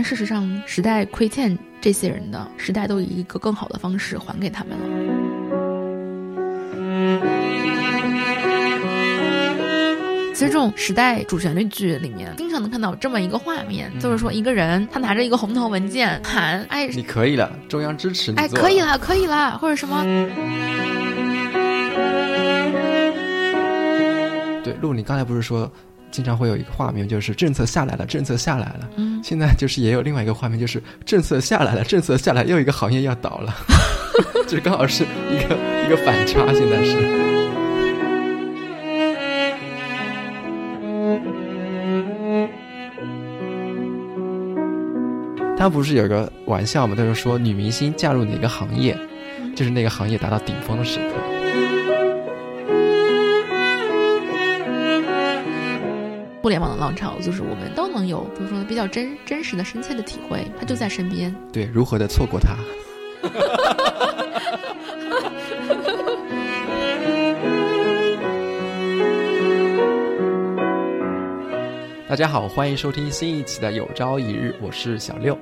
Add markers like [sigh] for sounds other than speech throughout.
但事实上，时代亏欠这些人的，时代都以一个更好的方式还给他们了。其实这种时代主旋律剧里面，经常能看到这么一个画面，就是说一个人他拿着一个红头文件喊：“哎，你可以了，中央支持你。”哎，可以了，可以了，或者什么。对，陆，你刚才不是说？经常会有一个画面，就是政策下来了，政策下来了。嗯，现在就是也有另外一个画面，就是政策下来了，政策下来，又一个行业要倒了，[laughs] 这刚好是一个一个反差。现在是。他不是有个玩笑嘛？他就说女明星嫁入哪个行业，就是那个行业达到顶峰的时刻。浪潮，就是我们都能有，比如说比较真真实的、深切的体会，它就在身边。对，如何的错过它？[laughs] 大家好，欢迎收听新一期的《有朝一日》，我是小六。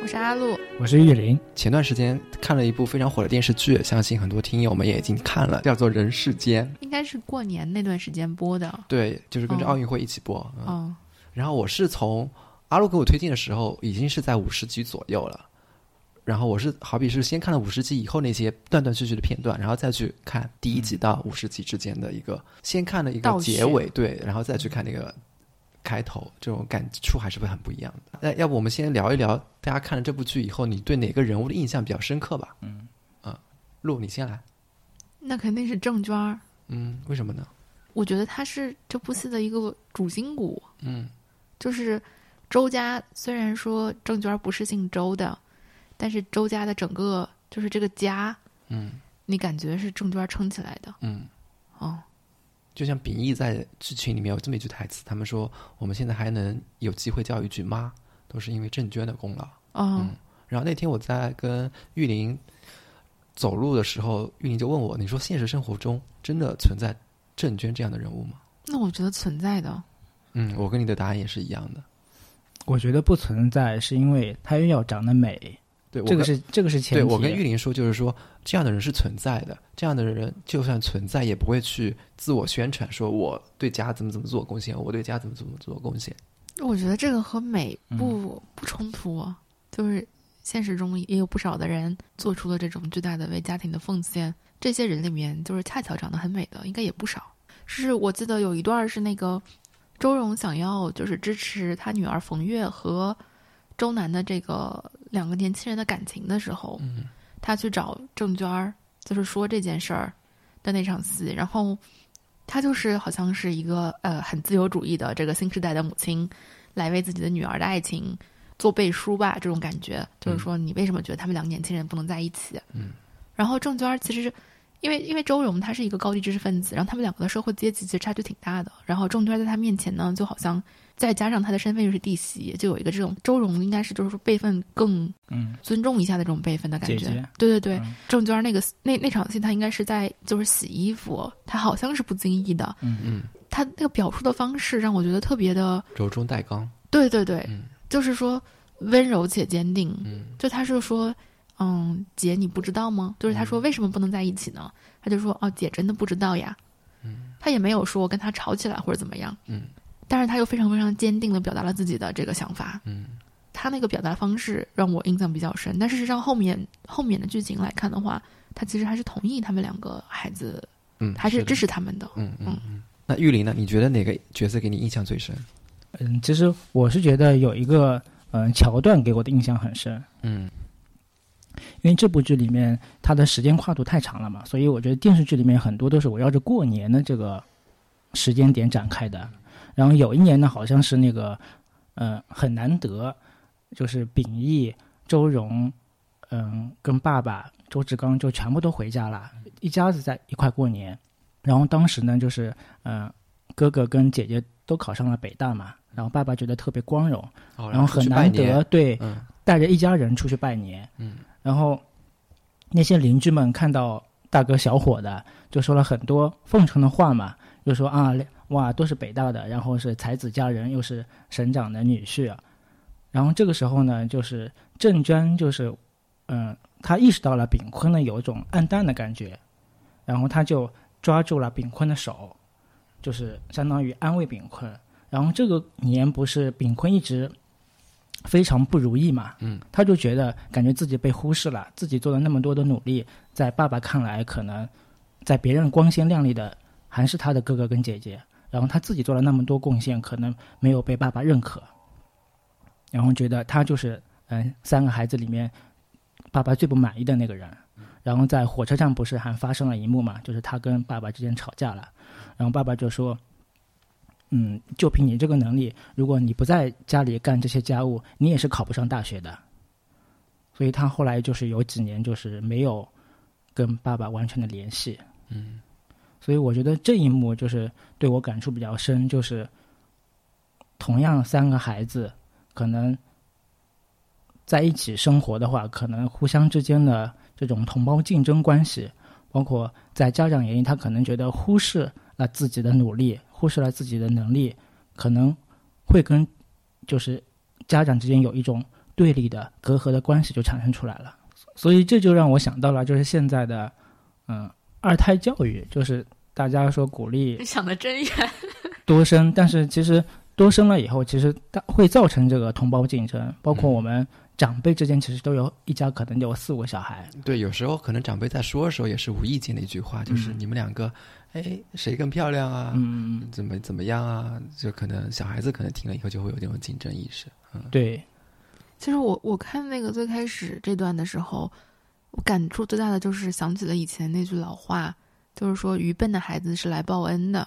我是阿露，我是玉林。前段时间看了一部非常火的电视剧，相信很多听友们也已经看了，叫做《人世间》。应该是过年那段时间播的。对，就是跟着奥运会一起播。嗯。然后我是从阿露给我推荐的时候，已经是在五十集左右了。然后我是好比是先看了五十集以后那些断断续续的片段，然后再去看第一集到五十集之间的一个，先看了一个结尾，对，然后再去看那个。开头这种感触还是会很不一样的。那要不我们先聊一聊，大家看了这部剧以后，你对哪个人物的印象比较深刻吧？嗯，啊，陆，你先来。那肯定是郑娟儿。嗯，为什么呢？我觉得她是这部戏的一个主心骨。嗯，就是周家，虽然说郑娟儿不是姓周的，但是周家的整个就是这个家，嗯，你感觉是郑娟儿撑起来的。嗯，哦。就像秉义在剧情里面有这么一句台词，他们说我们现在还能有机会叫一句妈，都是因为郑娟的功劳。嗯，然后那天我在跟玉林走路的时候，玉林就问我：“你说现实生活中真的存在郑娟这样的人物吗？”那我觉得存在的。嗯，我跟你的答案也是一样的。我觉得不存在，是因为她要长得美。对，这个是这个是前提。对我跟玉林说，就是说这样的人是存在的。这样的人就算存在，也不会去自我宣传，说我对家怎么怎么做贡献，我对家怎么怎么做贡献。我觉得这个和美不不冲突，啊就是现实中也有不少的人做出了这种巨大的为家庭的奉献。这些人里面，就是恰巧长得很美的，应该也不少。是我记得有一段是那个周蓉想要就是支持他女儿冯月和周南的这个。两个年轻人的感情的时候，他去找郑娟儿，就是说这件事儿的那场戏。然后他就是好像是一个呃很自由主义的这个新时代的母亲，来为自己的女儿的爱情做背书吧。这种感觉就是说，你为什么觉得他们两个年轻人不能在一起？嗯。然后郑娟儿其实因为因为周荣他是一个高级知识分子，然后他们两个的社会阶级其实差距挺大的。然后郑娟在他面前呢，就好像。再加上他的身份又是弟媳，就有一个这种周荣应该是就是说辈分更嗯尊重一下的这种辈分的感觉。对对对，郑娟那个那那场戏，他应该是在就是洗衣服，他好像是不经意的。嗯嗯，他那个表述的方式让我觉得特别的柔中带刚。对对对，就是说温柔且坚定。嗯，就他是说，嗯，姐你不知道吗？就是他说为什么不能在一起呢？他就说哦，姐真的不知道呀。嗯，他也没有说跟他吵起来或者怎么样。嗯。但是他又非常非常坚定的表达了自己的这个想法，嗯，他那个表达方式让我印象比较深。但事实上后面后面的剧情来看的话，他其实还是同意他们两个孩子，嗯，还是支持他们的，嗯嗯嗯。那玉林呢？你觉得哪个角色给你印象最深？嗯，其实我是觉得有一个嗯桥段给我的印象很深，嗯，因为这部剧里面它的时间跨度太长了嘛，所以我觉得电视剧里面很多都是围绕着过年的这个时间点展开的。然后有一年呢，好像是那个，呃，很难得，就是秉义、周荣，嗯，跟爸爸周志刚就全部都回家了，一家子在一块过年。然后当时呢，就是，嗯，哥哥跟姐姐都考上了北大嘛，然后爸爸觉得特别光荣，然后很难得，对，带着一家人出去拜年。嗯，然后那些邻居们看到大哥小伙的，就说了很多奉承的话嘛，就说啊。哇，都是北大的，然后是才子佳人，又是省长的女婿啊，然后这个时候呢，就是郑娟就是，嗯，他意识到了炳坤呢有一种暗淡的感觉，然后他就抓住了炳坤的手，就是相当于安慰炳坤。然后这个年不是炳坤一直非常不如意嘛，嗯，他就觉得感觉自己被忽视了，自己做了那么多的努力，在爸爸看来可能在别人光鲜亮丽的还是他的哥哥跟姐姐，然后他自己做了那么多贡献，可能没有被爸爸认可。然后觉得他就是嗯三个孩子里面爸爸最不满意的那个人，然后在火车站不是还发生了一幕嘛，就是他跟爸爸之间吵架了，然后爸爸就说，嗯，就凭你这个能力，如果你不在家里干这些家务，你也是考不上大学的。所以他后来就是有几年就是没有跟爸爸完全的联系，嗯，所以我觉得这一幕就是对我感触比较深，就是同样三个孩子。可能在一起生活的话，可能互相之间的这种同胞竞争关系，包括在家长眼里，他可能觉得忽视了自己的努力，忽视了自己的能力，可能会跟就是家长之间有一种对立的隔阂的关系就产生出来了。所以这就让我想到了，就是现在的嗯二胎教育，就是大家说鼓励想的真远，多生，但是其实。多生了以后，其实它会造成这个同胞竞争，包括我们长辈之间，其实都有一家可能有四五个小孩。对，有时候可能长辈在说的时候也是无意间的一句话，就是你们两个，哎，谁更漂亮啊？嗯，怎么怎么样啊？就可能小孩子可能听了以后就会有这种竞争意识。嗯，对。其实我我看那个最开始这段的时候，我感触最大的就是想起了以前那句老话，就是说愚笨的孩子是来报恩的。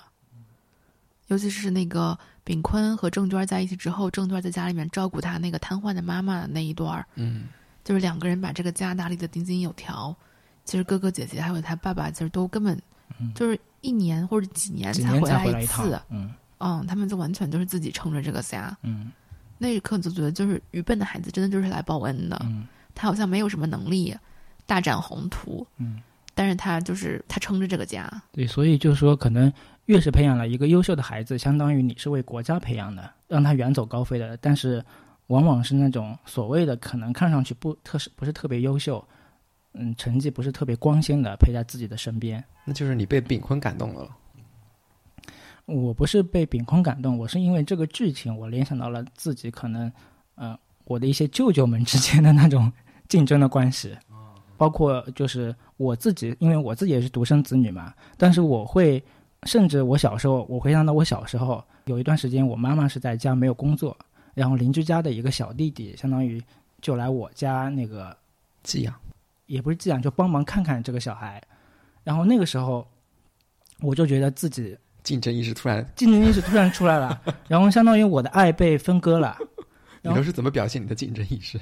尤其是那个炳坤和郑娟在一起之后，郑娟在家里面照顾他那个瘫痪的妈妈的那一段儿，嗯，就是两个人把这个家打理的井井有条。其实哥哥姐姐还有他爸爸，其实都根本就是一年或者几年才回来一次，嗯。嗯，他们就完全就是自己撑着这个家，嗯，那一刻就觉得就是愚笨的孩子真的就是来报恩的，嗯，他好像没有什么能力大展宏图，嗯，但是他就是他撑着这个家，对，所以就是说可能。越是培养了一个优秀的孩子，相当于你是为国家培养的，让他远走高飞的。但是，往往是那种所谓的可能看上去不特是不是特别优秀，嗯，成绩不是特别光鲜的陪在自己的身边。那就是你被炳坤感动了。我不是被炳坤感动，我是因为这个剧情，我联想到了自己可能，呃，我的一些舅舅们之间的那种 [laughs] 竞争的关系，包括就是我自己，因为我自己也是独生子女嘛，但是我会。甚至我小时候，我回想到我小时候有一段时间，我妈妈是在家没有工作，然后邻居家的一个小弟弟，相当于就来我家那个寄养，也不是寄养，就帮忙看看这个小孩。然后那个时候，我就觉得自己竞争意识突然竞争意识突然出来了，[laughs] 然后相当于我的爱被分割了。你都是怎么表现你的竞争意识？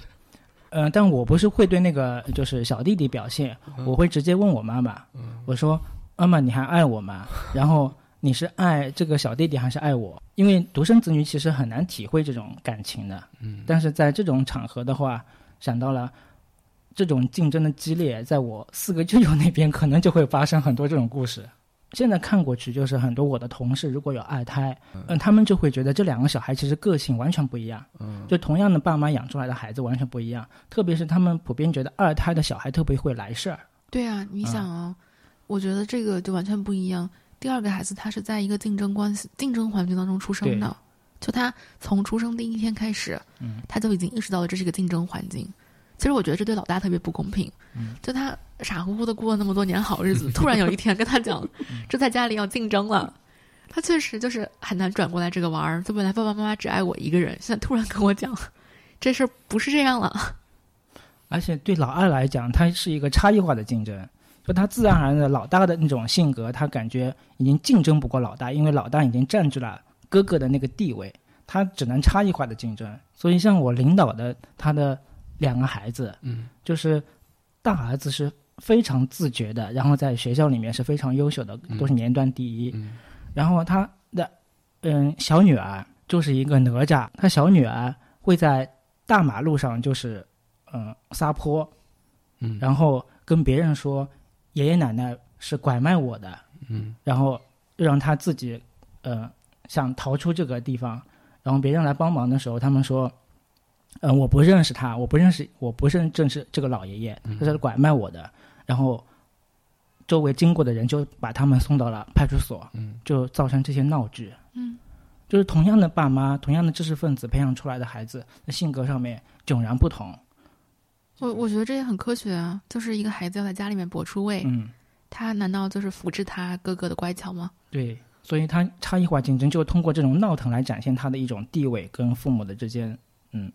嗯，但我不是会对那个就是小弟弟表现，我会直接问我妈妈，我说。妈妈，你还爱我吗？[laughs] 然后你是爱这个小弟弟还是爱我？因为独生子女其实很难体会这种感情的。嗯，但是在这种场合的话，想到了这种竞争的激烈，在我四个舅舅那边可能就会发生很多这种故事。现在看过去，就是很多我的同事如果有二胎，嗯，他们就会觉得这两个小孩其实个性完全不一样。嗯，就同样的爸妈养出来的孩子完全不一样，特别是他们普遍觉得二胎的小孩特别会来事儿。对啊，你想啊。我觉得这个就完全不一样。第二个孩子他是在一个竞争关系、竞争环境当中出生的，就他从出生第一天开始，他就已经意识到了这是一个竞争环境。其实我觉得这对老大特别不公平。就他傻乎乎的过了那么多年好日子，[laughs] 突然有一天跟他讲，这在家里要竞争了，他确实就是很难转过来这个弯儿。就本来爸爸妈妈只爱我一个人，现在突然跟我讲，这事儿不是这样了。[laughs] 而且对老二来讲，他是一个差异化的竞争。就他自然而然的老大的那种性格，他感觉已经竞争不过老大，因为老大已经占据了哥哥的那个地位，他只能差异化的竞争。所以像我领导的他的两个孩子，嗯，就是大儿子是非常自觉的，然后在学校里面是非常优秀的，都是年段第一。然后他的嗯小女儿就是一个哪吒，他小女儿会在大马路上就是嗯撒泼，嗯，然后跟别人说。爷爷奶奶是拐卖我的，嗯，然后让他自己，呃，想逃出这个地方，然后别人来帮忙的时候，他们说，嗯，我不认识他，我不认识，我不认正是这个老爷爷，他是拐卖我的，然后周围经过的人就把他们送到了派出所，嗯，就造成这些闹剧，嗯，就是同样的爸妈，同样的知识分子培养出来的孩子，那性格上面迥然不同。我我觉得这也很科学啊，就是一个孩子要在家里面搏出位，嗯，他难道就是复制他哥哥的乖巧吗？对，所以他差异化竞争就通过这种闹腾来展现他的一种地位跟父母的之间，嗯。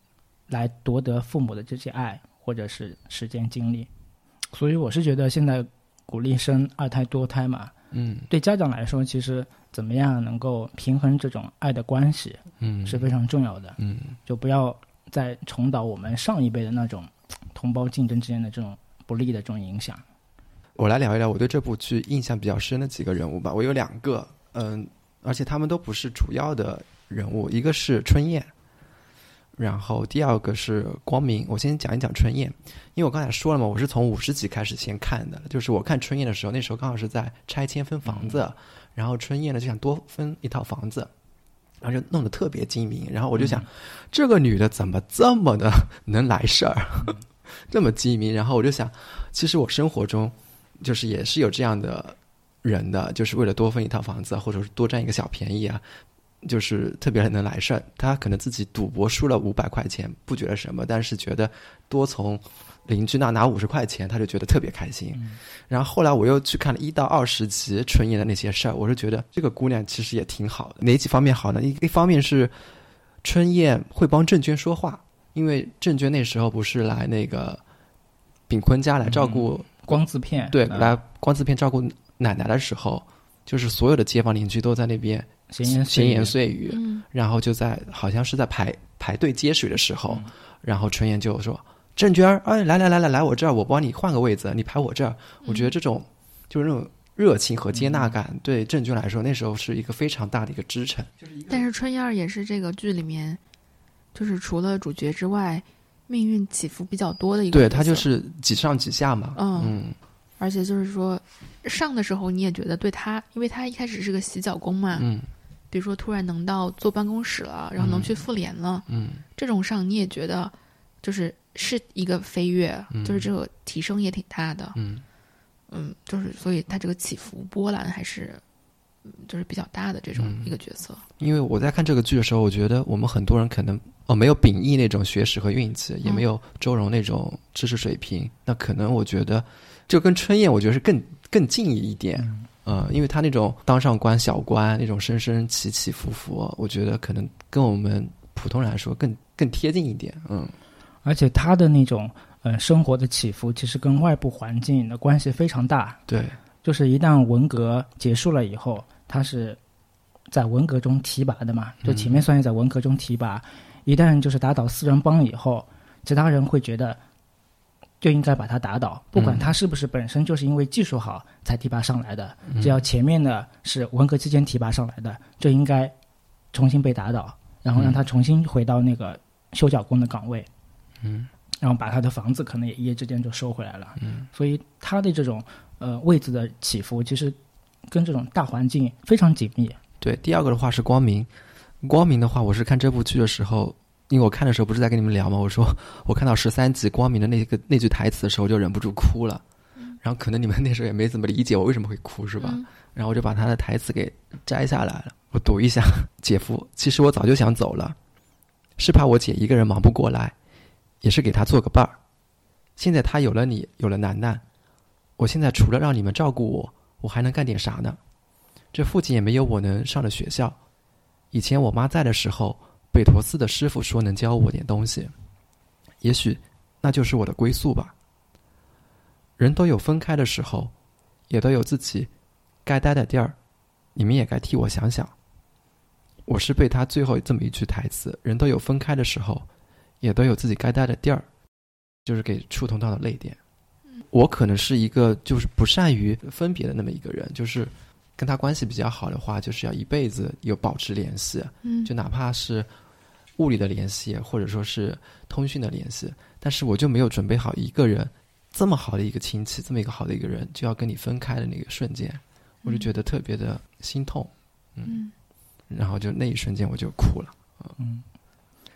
来夺得父母的这些爱，或者是时间精力，所以我是觉得现在鼓励生二胎多胎嘛，嗯，对家长来说，其实怎么样能够平衡这种爱的关系，嗯，是非常重要的，嗯，就不要再重蹈我们上一辈的那种同胞竞争之间的这种不利的这种影响。我来聊一聊我对这部剧印象比较深的几个人物吧，我有两个，嗯，而且他们都不是主要的人物，一个是春燕。然后第二个是光明，我先讲一讲春燕，因为我刚才说了嘛，我是从五十集开始先看的，就是我看春燕的时候，那时候刚好是在拆迁分房子，然后春燕呢就想多分一套房子，然后就弄得特别精明，然后我就想，这个女的怎么这么的能来事儿，[laughs] 这么精明，然后我就想，其实我生活中就是也是有这样的人的，就是为了多分一套房子，或者是多占一个小便宜啊。就是特别能来事儿，他可能自己赌博输了五百块钱，不觉得什么，但是觉得多从邻居那拿五十块钱，他就觉得特别开心。然后后来我又去看了一到二十集春燕的那些事儿，我是觉得这个姑娘其实也挺好的。哪几方面好呢？一一方面是春燕会帮郑娟说话，因为郑娟那时候不是来那个炳坤家来照顾光字片，对，来光字片照顾奶奶的时候，就是所有的街坊邻居都在那边。闲言闲言碎语，嗯，然后就在好像是在排排队接水的时候，然后春燕就说：“郑娟儿，哎，来来来来来我这儿，我帮你换个位子，你排我这儿。”我觉得这种就是那种热情和接纳感，对郑娟来说那时候是一个非常大的一个支撑。但是春燕儿也是这个剧里面，就是除了主角之外，命运起伏比较多的一个。对他就是几上几下嘛，嗯，而且就是说上的时候你也觉得对他，因为他一开始是个洗脚工嘛，嗯。比如说，突然能到坐办公室了，然后能去妇联了，嗯，这种上你也觉得就是是一个飞跃，就是这个提升也挺大的，嗯，嗯，就是所以他这个起伏波澜还是就是比较大的这种一个角色。因为我在看这个剧的时候，我觉得我们很多人可能哦没有秉义那种学识和运气，也没有周荣那种知识水平，那可能我觉得就跟春燕，我觉得是更更近一点。呃，因为他那种当上官小官那种升升起起伏伏，我觉得可能跟我们普通人来说更更贴近一点。嗯，而且他的那种呃生活的起伏，其实跟外部环境的关系非常大。对，就是一旦文革结束了以后，他是在文革中提拔的嘛，就前面算是在文革中提拔，一旦就是打倒四人帮以后，其他人会觉得。就应该把他打倒，不管他是不是本身就是因为技术好才提拔上来的，只要前面的是文革期间提拔上来的，就应该重新被打倒，然后让他重新回到那个修脚工的岗位，嗯，然后把他的房子可能也一夜之间就收回来了，嗯，所以他的这种呃位置的起伏，其实跟这种大环境非常紧密。对，第二个的话是光明，光明的话，我是看这部剧的时候。因为我看的时候不是在跟你们聊吗？我说我看到十三集光明的那个那句台词的时候就忍不住哭了，然后可能你们那时候也没怎么理解我为什么会哭是吧？然后我就把他的台词给摘下来了，我读一下：姐夫，其实我早就想走了，是怕我姐一个人忙不过来，也是给她做个伴儿。现在她有了你，有了楠楠，我现在除了让你们照顾我，我还能干点啥呢？这附近也没有我能上的学校，以前我妈在的时候。北陀寺的师傅说能教我点东西，也许那就是我的归宿吧。人都有分开的时候，也都有自己该待的地儿。你们也该替我想想。我是被他最后这么一句台词“人都有分开的时候，也都有自己该待的地儿”，就是给触动到了泪点。我可能是一个就是不善于分别的那么一个人，就是跟他关系比较好的话，就是要一辈子有保持联系。嗯，就哪怕是。物理的联系，或者说是通讯的联系，但是我就没有准备好一个人这么好的一个亲戚，这么一个好的一个人就要跟你分开的那个瞬间，我就觉得特别的心痛，嗯，然后就那一瞬间我就哭了，嗯，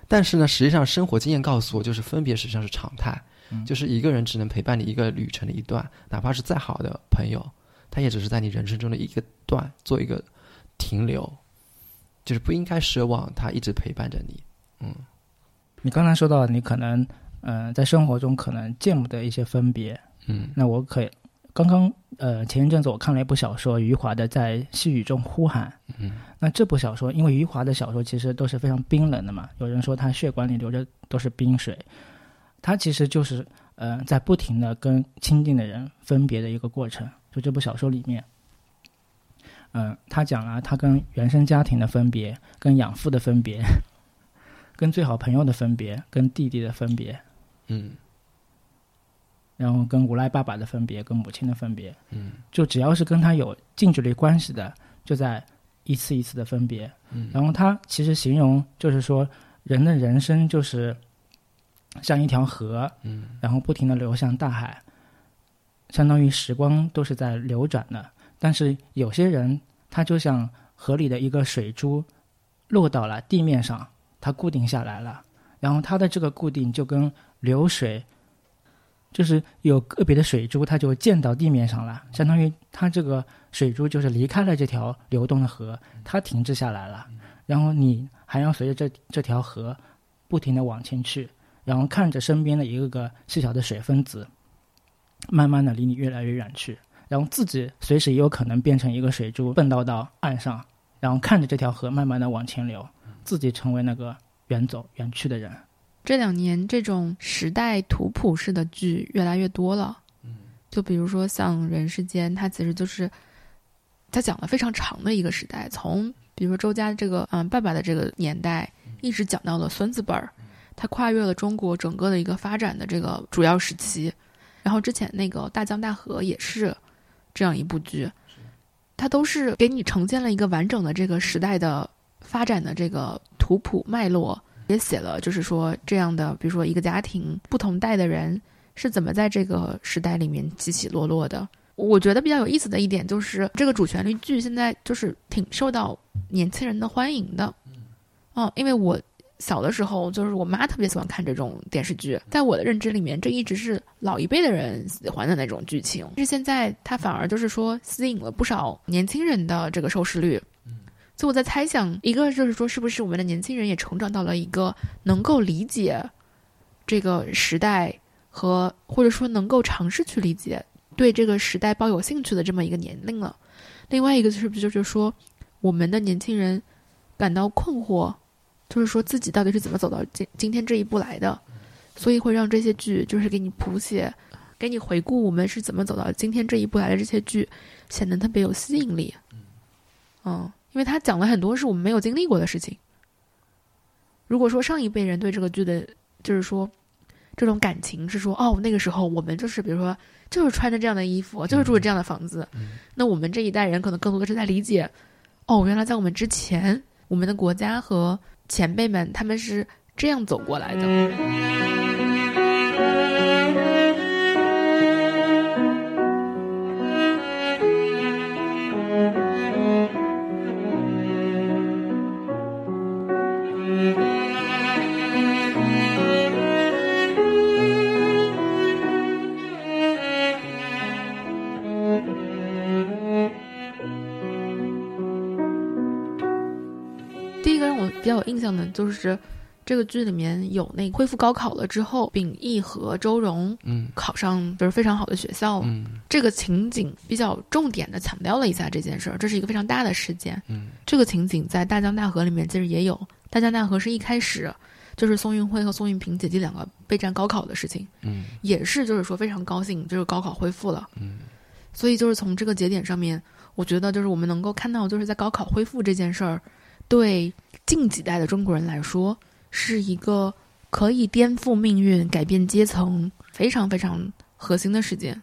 但是呢，实际上生活经验告诉我，就是分别实际上是常态，就是一个人只能陪伴你一个旅程的一段，哪怕是再好的朋友，他也只是在你人生中的一个段做一个停留，就是不应该奢望他一直陪伴着你。嗯，你刚才说到你可能嗯在生活中可能见不得一些分别，嗯，那我可以。刚刚呃，前一阵子我看了一部小说，余华的《在细雨中呼喊》。嗯，那这部小说，因为余华的小说其实都是非常冰冷的嘛，有人说他血管里流着都是冰水，他其实就是呃，在不停的跟亲近的人分别的一个过程。就这部小说里面，嗯，他讲了他跟原生家庭的分别，跟养父的分别，跟最好朋友的分别，跟弟弟的分别。嗯。然后跟无赖爸爸的分别，跟母亲的分别，嗯，就只要是跟他有近距离关系的，就在一次一次的分别。嗯，然后他其实形容就是说，人的人生就是像一条河，嗯，然后不停的流向大海，相当于时光都是在流转的。但是有些人，他就像河里的一个水珠，落到了地面上，它固定下来了。然后它的这个固定就跟流水。就是有个别的水珠，它就溅到地面上了，相当于它这个水珠就是离开了这条流动的河，它停滞下来了。然后你还要随着这这条河不停的往前去，然后看着身边的一个个细小的水分子，慢慢的离你越来越远去，然后自己随时也有可能变成一个水珠，蹦到到岸上，然后看着这条河慢慢的往前流，自己成为那个远走远去的人。这两年，这种时代图谱式的剧越来越多了。嗯，就比如说像《人世间》，它其实就是它讲了非常长的一个时代，从比如说周家这个嗯爸爸的这个年代，一直讲到了孙子辈儿，它跨越了中国整个的一个发展的这个主要时期。然后之前那个《大江大河》也是这样一部剧，它都是给你呈现了一个完整的这个时代的发展的这个图谱脉络。也写了，就是说这样的，比如说一个家庭不同代的人是怎么在这个时代里面起起落落的。我觉得比较有意思的一点就是，这个主旋律剧现在就是挺受到年轻人的欢迎的。嗯，因为我小的时候就是我妈特别喜欢看这种电视剧，在我的认知里面，这一直是老一辈的人喜欢的那种剧情。但是现在它反而就是说吸引了不少年轻人的这个收视率。所以我在猜想，一个就是说，是不是我们的年轻人也成长到了一个能够理解这个时代和或者说能够尝试去理解对这个时代抱有兴趣的这么一个年龄了？另外一个是不是就是说，我们的年轻人感到困惑，就是说自己到底是怎么走到今今天这一步来的？所以会让这些剧就是给你谱写，给你回顾我们是怎么走到今天这一步来的这些剧，显得特别有吸引力。嗯。因为他讲了很多是我们没有经历过的事情。如果说上一辈人对这个剧的，就是说这种感情是说，哦，那个时候我们就是比如说就是穿着这样的衣服，就是住着这样的房子，那我们这一代人可能更多的是在理解，哦，原来在我们之前，我们的国家和前辈们他们是这样走过来的。就是这个剧里面有那恢复高考了之后，秉义和周荣嗯。考上就是非常好的学校，嗯，这个情景比较重点的强调了一下这件事儿，这是一个非常大的事件，嗯，这个情景在大江大河里面其实也有，大江大河是一开始就是宋运辉和宋运平姐弟两个备战高考的事情，嗯，也是就是说非常高兴，就是高考恢复了，嗯，所以就是从这个节点上面，我觉得就是我们能够看到就是在高考恢复这件事儿。对近几代的中国人来说，是一个可以颠覆命运、改变阶层非常非常核心的事件。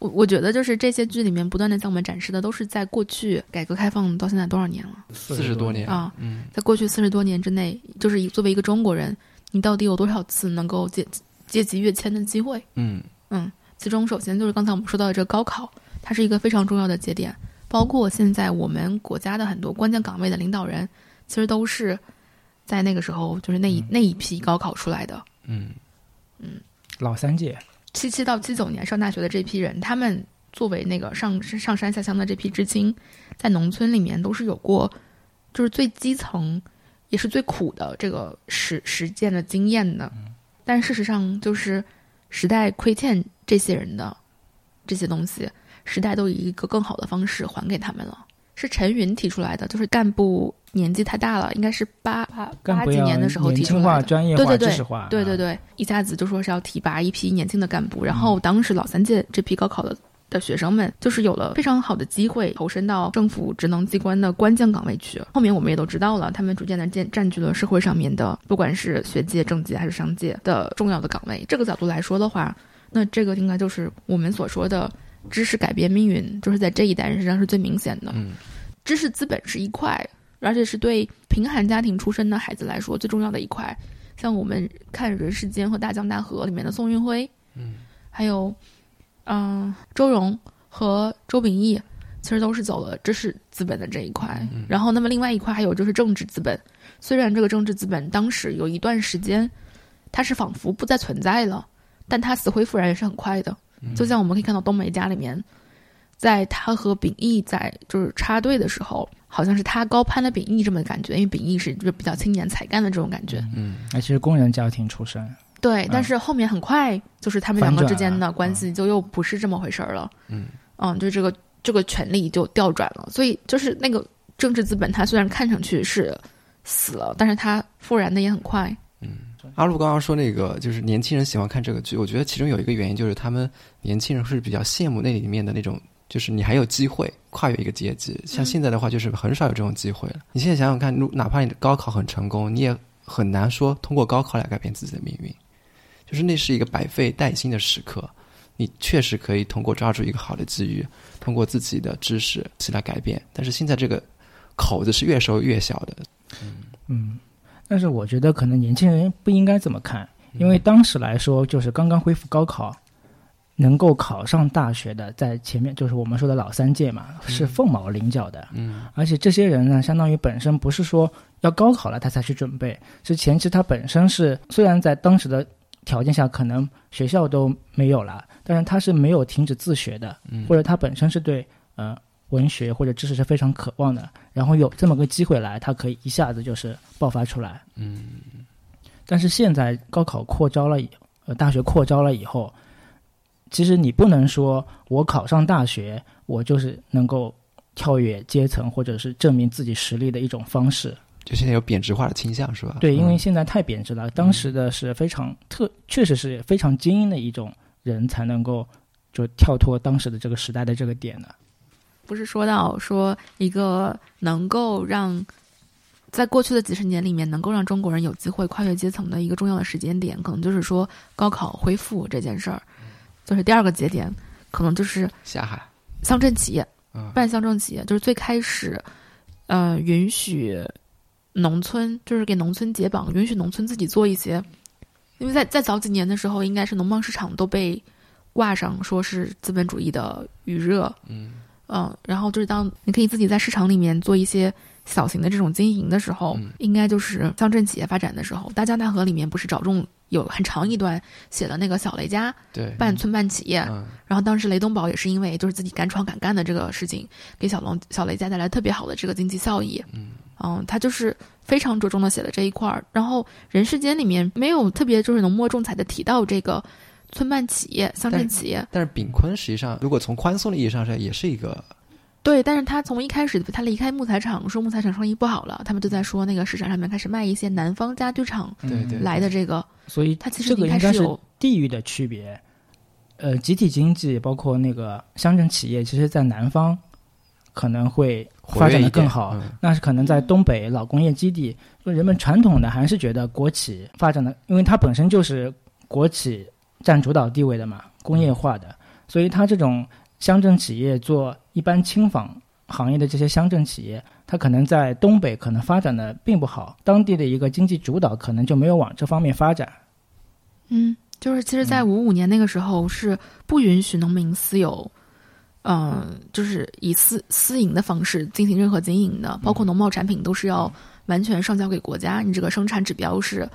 我我觉得，就是这些剧里面不断的向我们展示的，都是在过去改革开放到现在多少年了？四十多年啊！嗯，在过去四十多年之内，就是作为一个中国人，你到底有多少次能够阶阶级跃迁的机会？嗯嗯，其中首先就是刚才我们说到的这个高考，它是一个非常重要的节点。包括现在我们国家的很多关键岗位的领导人，其实都是在那个时候就是那一那一批高考出来的。嗯。嗯，老三届，七七到七九年上大学的这批人，他们作为那个上上山下乡的这批知青，在农村里面都是有过，就是最基层也是最苦的这个实实践的经验的。但事实上，就是时代亏欠这些人的这些东西，时代都以一个更好的方式还给他们了。是陈云提出来的，就是干部年纪太大了，应该是八八八几年的时候提出来的。专业化、知识化，对对对，一下子就说是要提拔一批年轻的干部。然后当时老三届这批高考的的学生们，就是有了非常好的机会投身到政府职能机关的关键岗位去。后面我们也都知道了，他们逐渐的占占据了社会上面的，不管是学界、政界还是商界的重要的岗位。这个角度来说的话，那这个应该就是我们所说的。知识改变命运，就是在这一代人身上是最明显的。嗯，知识资本是一块，而且是对贫寒家庭出身的孩子来说最重要的一块。像我们看《人世间》和《大江大河》里面的宋运辉，嗯，还有嗯周荣和周秉义，其实都是走了知识资本的这一块。然后，那么另外一块还有就是政治资本。虽然这个政治资本当时有一段时间，它是仿佛不再存在了，但它死灰复燃也是很快的。就像我们可以看到冬梅家里面，在他和秉义在就是插队的时候，好像是他高攀了秉义这么感觉，因为秉义是就是比较青年才干的这种感觉。嗯，而且是工人家庭出身。对，但是后面很快就是他们两个之间的关系就又不是这么回事儿了。嗯嗯，就这个这个权力就调转了，所以就是那个政治资本，它虽然看上去是死了，但是它复燃的也很快。阿路刚刚说那个，就是年轻人喜欢看这个剧，我觉得其中有一个原因就是他们年轻人是比较羡慕那里面的那种，就是你还有机会跨越一个阶级。像现在的话，就是很少有这种机会了。你现在想想看，哪怕你的高考很成功，你也很难说通过高考来改变自己的命运。就是那是一个百废待兴的时刻，你确实可以通过抓住一个好的机遇，通过自己的知识起来改变。但是现在这个口子是越收越小的。嗯嗯。但是我觉得可能年轻人不应该这么看，因为当时来说就是刚刚恢复高考，能够考上大学的，在前面就是我们说的老三届嘛，是凤毛麟角的。嗯，而且这些人呢，相当于本身不是说要高考了他才去准备，是前期他本身是虽然在当时的条件下可能学校都没有了，但是他是没有停止自学的，或者他本身是对呃。文学或者知识是非常渴望的，然后有这么个机会来，他可以一下子就是爆发出来。嗯，但是现在高考扩招了以呃，大学扩招了以后，其实你不能说我考上大学，我就是能够跳跃阶层或者是证明自己实力的一种方式。就现在有贬值化的倾向是吧？对，因为现在太贬值了。当时的是非常特，确实是非常精英的一种人才能够就跳脱当时的这个时代的这个点的。不是说到说一个能够让在过去的几十年里面能够让中国人有机会跨越阶层的一个重要的时间点，可能就是说高考恢复这件事儿，就是第二个节点，可能就是下海。乡镇企业，办乡镇企业，就是最开始，呃，允许农村就是给农村解绑，允许农村自己做一些，因为在在早几年的时候，应该是农贸市场都被挂上说是资本主义的余热，嗯。嗯，然后就是当你可以自己在市场里面做一些小型的这种经营的时候，应该就是乡镇企业发展的时候。大江大河里面不是找中有很长一段写了那个小雷家对办村办企业，然后当时雷东宝也是因为就是自己敢闯敢干的这个事情，给小龙小雷家带来特别好的这个经济效益。嗯，嗯，他就是非常着重的写了这一块儿。然后人世间里面没有特别就是浓墨重彩的提到这个。村办企业、乡镇企业，但是炳坤实际上，如果从宽松的意义上说，也是一个对。但是他从一开始，他离开木材厂，说木材厂生意不好了，他们就在说那个市场上面开始卖一些南方家具厂来的这个，所以他其实这个应该是地域的区别。呃，集体经济包括那个乡镇企业，其实在南方可能会发展的更好，那是可能在东北老工业基地，人们传统的还是觉得国企发展的，因为它本身就是国企。占主导地位的嘛，工业化的，所以它这种乡镇企业做一般轻纺行业的这些乡镇企业，它可能在东北可能发展的并不好，当地的一个经济主导可能就没有往这方面发展。嗯，就是其实，在五五年那个时候是不允许农民私有，嗯，就是以私私营的方式进行任何经营的，包括农贸产品都是要完全上交给国家，你这个生产指标是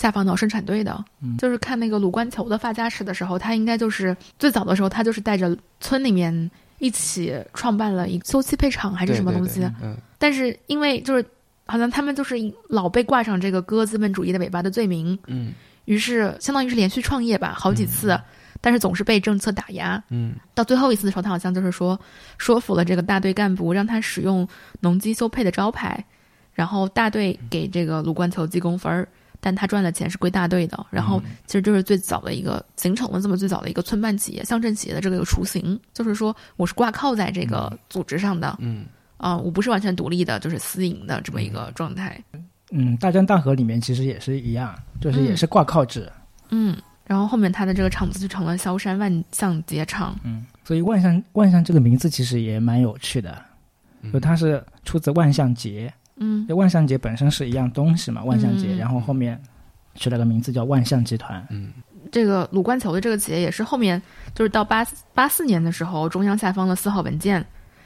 下放到生产队的。就是看那个鲁冠球的发家史的时候，他应该就是最早的时候，他就是带着村里面一起创办了一个修漆配厂还是什么东西。嗯。但是因为就是好像他们就是老被挂上这个割资本主义的尾巴的罪名。嗯。于是相当于是连续创业吧，好几次。但是总是被政策打压，嗯，到最后一次的时候，他好像就是说说服了这个大队干部，让他使用农机修配的招牌，然后大队给这个鲁冠球记工分儿，但他赚的钱是归大队的。然后其实就是最早的一个形成了这么最早的一个村办企业、乡镇企业的这个一个雏形，就是说我是挂靠在这个组织上的，嗯，啊，我不是完全独立的，就是私营的这么一个状态。嗯，大江大河里面其实也是一样，就是也是挂靠制，嗯。然后后面他的这个厂子就成了萧山万象节厂。嗯，所以万象万象这个名字其实也蛮有趣的，就它是出自万象节。嗯，就万象节本身是一样东西嘛，万象节，然后后面取了个名字叫万象集团。嗯，这个鲁冠球的这个企业也是后面就是到八八四年的时候，中央下发了四号文件，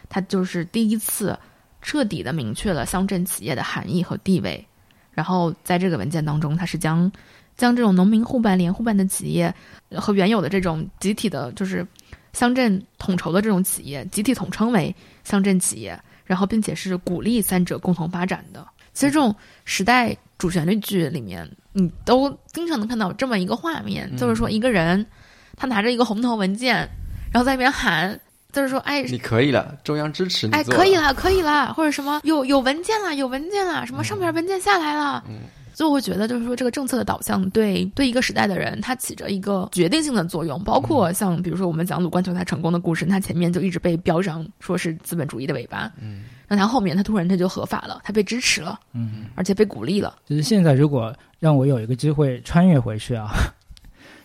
它就是第一次彻底的明确了乡镇企业的含义和地位。然后在这个文件当中，它是将将这种农民互办、联互办的企业和原有的这种集体的，就是乡镇统筹的这种企业，集体统称为乡镇企业，然后并且是鼓励三者共同发展的。其实这种时代主旋律剧里面，你都经常能看到这么一个画面，就是说一个人他拿着一个红头文件，然后在那边喊，就是说：“哎，你可以了，中央支持你。”哎，可以了，可以了，或者什么有有文件了，有文件了，什么上面文件下来了。所以我会觉得，就是说，这个政策的导向对对一个时代的人，它起着一个决定性的作用。包括像比如说，我们讲鲁冠球他成功的故事，他前面就一直被标上说是资本主义的尾巴，嗯，那他后面他突然他就合法了，他被支持了，嗯，而且被鼓励了。就是现在，如果让我有一个机会穿越回去啊，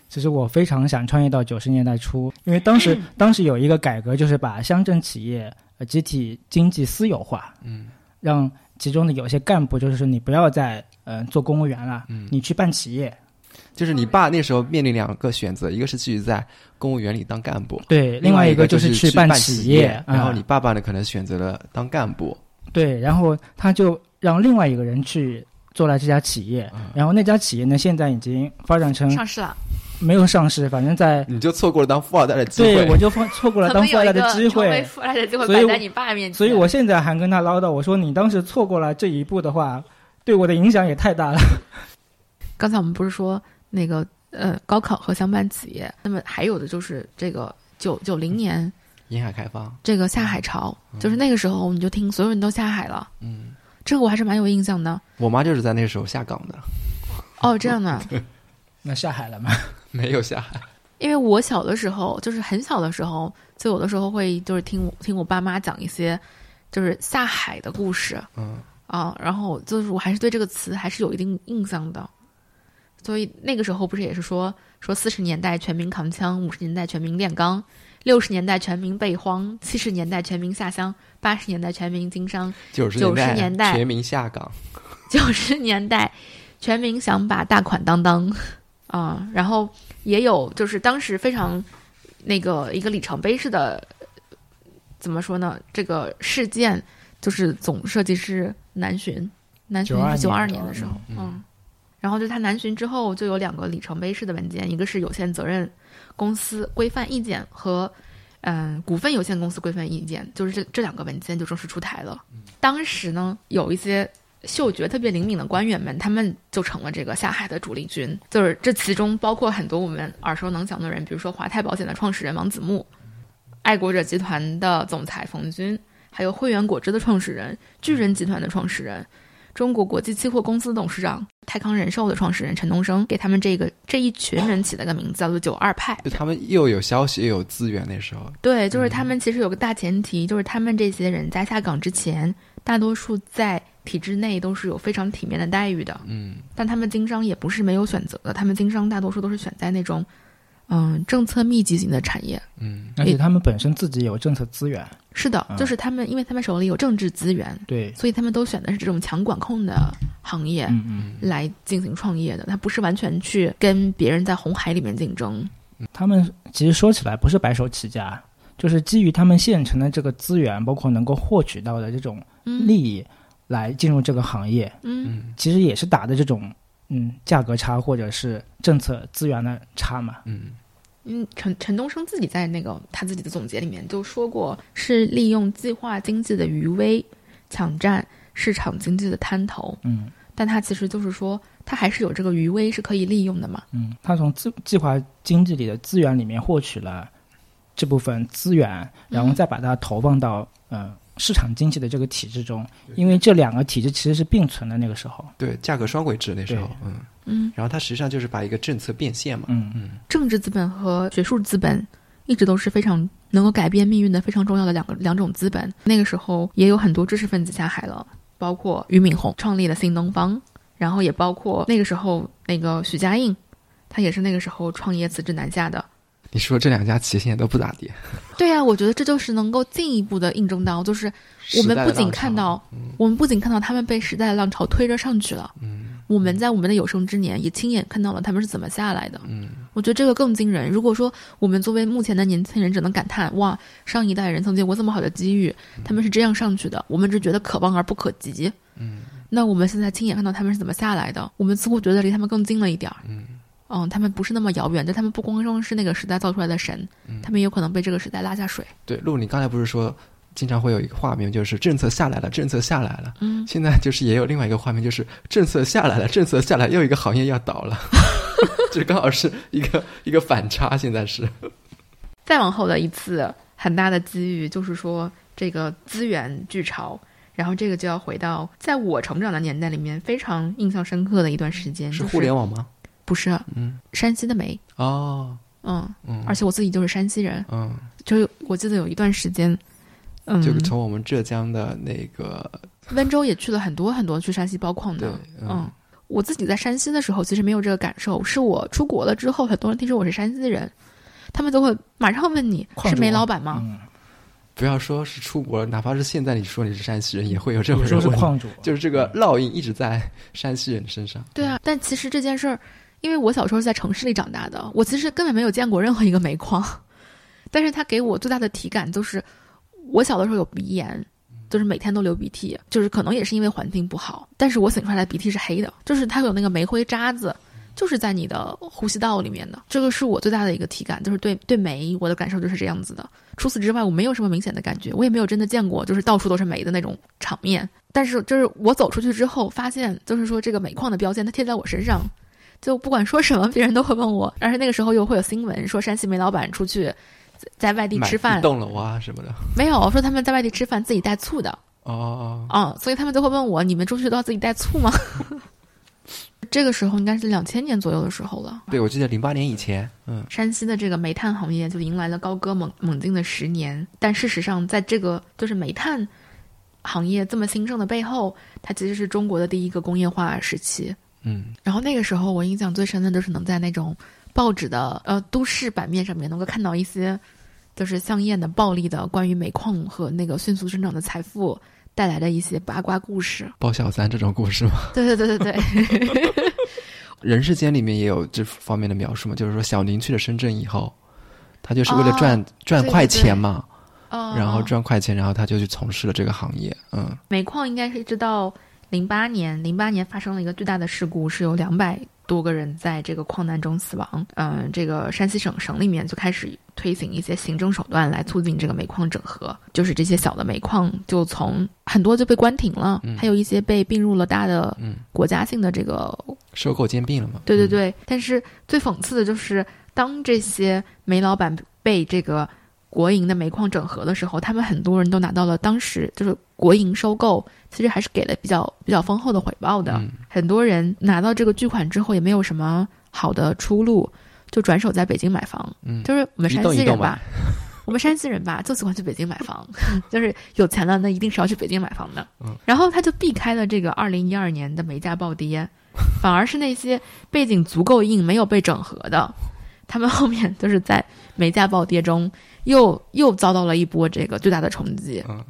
其 [laughs] 实我非常想穿越到九十年代初，因为当时当时有一个改革，就是把乡镇企业呃集体经济私有化，嗯，让其中的有些干部就是说你不要再。嗯，做公务员了，嗯，你去办企业，就是你爸那时候面临两个选择，一个是继续在公务员里当干部，对，另外一个就是去办企业，然后你爸爸呢可能选择了当干部，对，然后他就让另外一个人去做了这家企业，然后那家企业呢现在已经发展成上市了，没有上市，反正在你就错过了当富二代的机会，对，我就放错过了当富二代的机会，富二代的机会摆在你爸面前，所以我现在还跟他唠叨，我说你当时错过了这一步的话。对我的影响也太大了。刚才我们不是说那个呃高考和乡办企业，那么还有的就是这个九九零年沿海开放，这个下海潮，就是那个时候你就听所有人都下海了。嗯，这个我还是蛮有印象的。我妈就是在那个时候下岗的。哦，这样的。那下海了吗？没有下海。[laughs] 因为我小的时候，就是很小的时候，就有的时候会就是听听我爸妈讲一些就是下海的故事。嗯。啊，然后就是我还是对这个词还是有一定印象的，所以那个时候不是也是说说四十年代全民扛枪，五十年代全民炼钢，六十年代全民备荒，七十年代全民下乡，八十年代全民经商，九十年代全民下岗，九十年代全民想把大款当当啊，然后也有就是当时非常那个一个里程碑式的怎么说呢？这个事件就是总设计师。南巡，南巡是九二年的时候，嗯，然后就他南巡之后，就有两个里程碑式的文件，一个是有限责任公司规范意见和嗯股份有限公司规范意见，就是这这两个文件就正式出台了。当时呢，有一些嗅觉特别灵敏的官员们，他们就成了这个下海的主力军，就是这其中包括很多我们耳熟能详的人，比如说华泰保险的创始人王子木，爱国者集团的总裁冯军。还有汇源果汁的创始人、巨人集团的创始人、中国国际期货公司董事长、泰康人寿的创始人陈东升，给他们这个这一群人起了个名字，叫做“九二派”。就他们又有消息又有资源，那时候对，就是他们其实有个大前提，就是他们这些人在下岗之前，大多数在体制内都是有非常体面的待遇的。嗯，但他们经商也不是没有选择的，他们经商大多数都是选在那种。嗯，政策密集型的产业，嗯，而且他们本身自己有政策资源，是的，就是他们，因为他们手里有政治资源，对，所以他们都选的是这种强管控的行业，嗯嗯，来进行创业的，他不是完全去跟别人在红海里面竞争。他们其实说起来不是白手起家，就是基于他们现成的这个资源，包括能够获取到的这种利益，来进入这个行业，嗯，其实也是打的这种嗯价格差或者是政策资源的差嘛，嗯。嗯，陈陈东升自己在那个他自己的总结里面就说过，是利用计划经济的余威抢占市场经济的滩头，嗯，但他其实就是说，他还是有这个余威是可以利用的嘛，嗯，他从计计划经济里的资源里面获取了这部分资源，然后再把它投放到嗯。市场经济的这个体制中，因为这两个体制其实是并存的。那个时候，对价格双轨制那时候，嗯嗯，然后它实际上就是把一个政策变现嘛，嗯嗯，政治资本和学术资本一直都是非常能够改变命运的非常重要的两个两种资本。那个时候也有很多知识分子下海了，包括俞敏洪创立了新东方，然后也包括那个时候那个许家印，他也是那个时候创业辞职南下的。你说这两家企业现在都不咋地。[laughs] 对呀，我觉得这就是能够进一步的印证到，就是我们不仅看到，我们不仅看到他们被时代的浪潮推着上去了，嗯，我们在我们的有生之年也亲眼看到了他们是怎么下来的，嗯，我觉得这个更惊人。如果说我们作为目前的年轻人只能感叹哇，上一代人曾经有过这么好的机遇，他们是这样上去的，我们只觉得可望而不可及，嗯，那我们现在亲眼看到他们是怎么下来的，我们似乎觉得离他们更近了一点儿，嗯。嗯，他们不是那么遥远，但他们不光光是那个时代造出来的神，他们有可能被这个时代拉下水。对，陆，你刚才不是说经常会有一个画面，就是政策下来了，政策下来了。嗯，现在就是也有另外一个画面，就是政策下来了，政策下来，又一个行业要倒了，[laughs] 这刚好是一个一个反差。现在是再往后的一次很大的机遇，就是说这个资源巨潮，然后这个就要回到在我成长的年代里面非常印象深刻的一段时间，是互联网吗？不是，嗯，山西的煤。哦，嗯嗯，而且我自己就是山西人，嗯，就我记得有一段时间，嗯，就从我们浙江的那个温州也去了很多很多去山西包矿的，嗯，我自己在山西的时候其实没有这个感受，是我出国了之后，很多人听说我是山西人，他们都会马上问你是煤老板吗？不要说是出国了，哪怕是现在你说你是山西人，也会有这种人说是矿主，就是这个烙印一直在山西人身上。对啊，但其实这件事儿。因为我小时候是在城市里长大的，我其实根本没有见过任何一个煤矿，[laughs] 但是它给我最大的体感就是，我小的时候有鼻炎，就是每天都流鼻涕，就是可能也是因为环境不好，但是我擤出来的鼻涕是黑的，就是它有那个煤灰渣子，就是在你的呼吸道里面的，这个是我最大的一个体感，就是对对煤我的感受就是这样子的。除此之外，我没有什么明显的感觉，我也没有真的见过就是到处都是煤的那种场面。但是就是我走出去之后，发现就是说这个煤矿的标签它贴在我身上。就不管说什么，别人都会问我。但是那个时候又会有新闻说山西煤老板出去在外地吃饭，栋楼啊什么的。没有说他们在外地吃饭自己带醋的哦。嗯，所以他们就会问我：你们出去都要自己带醋吗？[laughs] 这个时候应该是两千年左右的时候了。对，我记得零八年以前，嗯，山西的这个煤炭行业就迎来了高歌猛猛进的十年。但事实上，在这个就是煤炭行业这么兴盛的背后，它其实是中国的第一个工业化时期。嗯，然后那个时候我印象最深的就是能在那种报纸的呃都市版面上面能够看到一些，就是香艳的、暴力的关于煤矿和那个迅速增长的财富带来的一些八卦故事，包小三这种故事吗？对对对对对。[laughs] 人世间里面也有这方面的描述嘛，就是说小林去了深圳以后，他就是为了赚赚快钱嘛，然后赚快钱，然后他就去从事了这个行业。嗯，煤矿应该是知道。零八年，零八年发生了一个巨大的事故，是有两百多个人在这个矿难中死亡。嗯，这个山西省省里面就开始推行一些行政手段来促进这个煤矿整合，就是这些小的煤矿就从很多就被关停了，还有一些被并入了大的国家性的这个收购兼并了嘛？对对对。但是最讽刺的就是，当这些煤老板被这个。国营的煤矿整合的时候，他们很多人都拿到了当时就是国营收购，其实还是给了比较比较丰厚的回报的。很多人拿到这个巨款之后，也没有什么好的出路，就转手在北京买房。嗯，就是我们山西人吧，[laughs] 我们山西人吧，就喜欢去北京买房，[laughs] 就是有钱了，那一定是要去北京买房的。嗯，然后他就避开了这个二零一二年的煤价暴跌，反而是那些背景足够硬、没有被整合的，他们后面就是在煤价暴跌中。又又遭到了一波这个最大的冲击，嗯，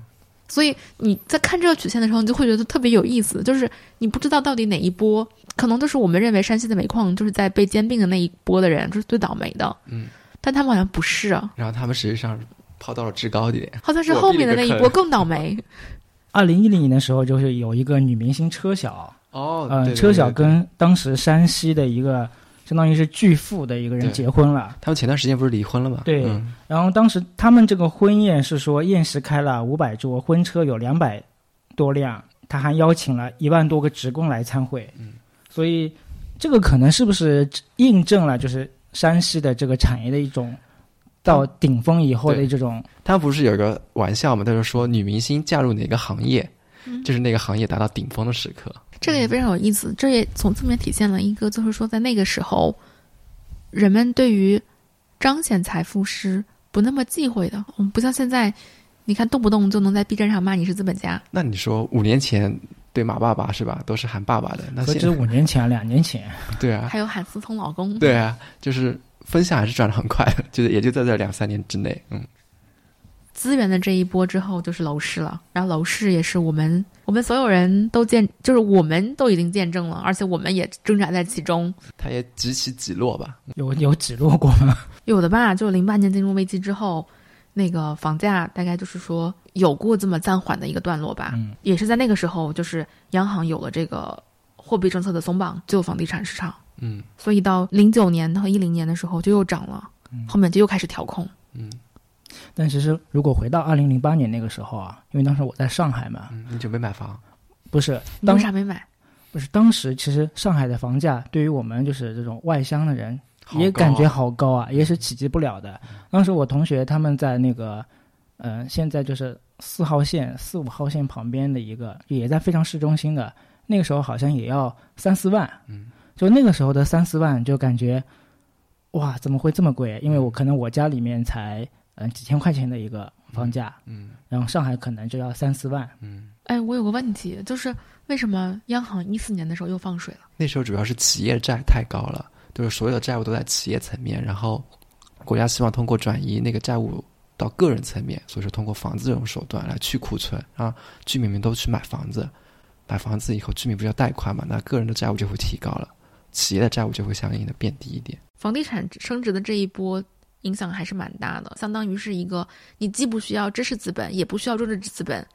所以你在看这个曲线的时候，你就会觉得特别有意思，就是你不知道到底哪一波，可能就是我们认为山西的煤矿就是在被兼并的那一波的人就是最倒霉的，嗯，但他们好像不是，然后他们实际上跑到了制高点，好像是后面的那一波更倒霉。[laughs] 二零一零年的时候，就是有一个女明星车晓哦，嗯，车晓跟当时山西的一个相当于是巨富的一个人结婚了。他们前段时间不是离婚了吗？对。然后当时他们这个婚宴是说宴席开了五百桌，婚车有两百多辆，他还邀请了一万多个职工来参会。嗯。所以这个可能是不是印证了就是山西的这个产业的一种？到顶峰以后的这种，他不是有一个玩笑嘛？他就说女明星嫁入哪个行业，就是那个行业达到顶峰的时刻。这个也非常有意思，这也从侧面体现了一个，就是说在那个时候，人们对于彰显财富是不那么忌讳的。我们不像现在，你看动不动就能在 B 站上骂你是资本家。那你说五年前对马爸爸是吧？都是喊爸爸的。那何止五年前，两年前。[laughs] 对啊。还有喊思聪老公。对啊，就是。分享还是转的很快的，[laughs] 就是也就在这两三年之内，嗯。资源的这一波之后就是楼市了，然后楼市也是我们我们所有人都见，就是我们都已经见证了，而且我们也挣扎在其中。它也几起几落吧？有有几落过吗？[laughs] 有的吧，就零八年金融危机之后，那个房价大概就是说有过这么暂缓的一个段落吧。嗯，也是在那个时候，就是央行有了这个货币政策的松绑，救房地产市场。嗯，所以到零九年和一零年的时候就又涨了，后面就又开始调控。嗯，但其实如果回到二零零八年那个时候啊，因为当时我在上海嘛，你准备买房？不是，为啥没买？不是，当时其实上海的房价对于我们就是这种外乡的人也感觉好高啊，也是企及不了的。当时我同学他们在那个，嗯，现在就是四号线、四五号线旁边的一个，也在非常市中心的，那个时候好像也要三四万。嗯。就那个时候的三四万，就感觉，哇，怎么会这么贵？因为我可能我家里面才嗯几千块钱的一个房价，嗯，然后上海可能就要三四万，嗯。哎，我有个问题，就是为什么央行一四年的时候又放水了？那时候主要是企业债太高了，就是所有的债务都在企业层面，然后国家希望通过转移那个债务到个人层面，所以说通过房子这种手段来去库存，让居民们都去买房子，买房子以后居民不是要贷款嘛，那个人的债务就会提高了。企业的债务就会相应的变低一点。房地产升值的这一波影响还是蛮大的，相当于是一个你既不需要知识资本，也不需要政治资本，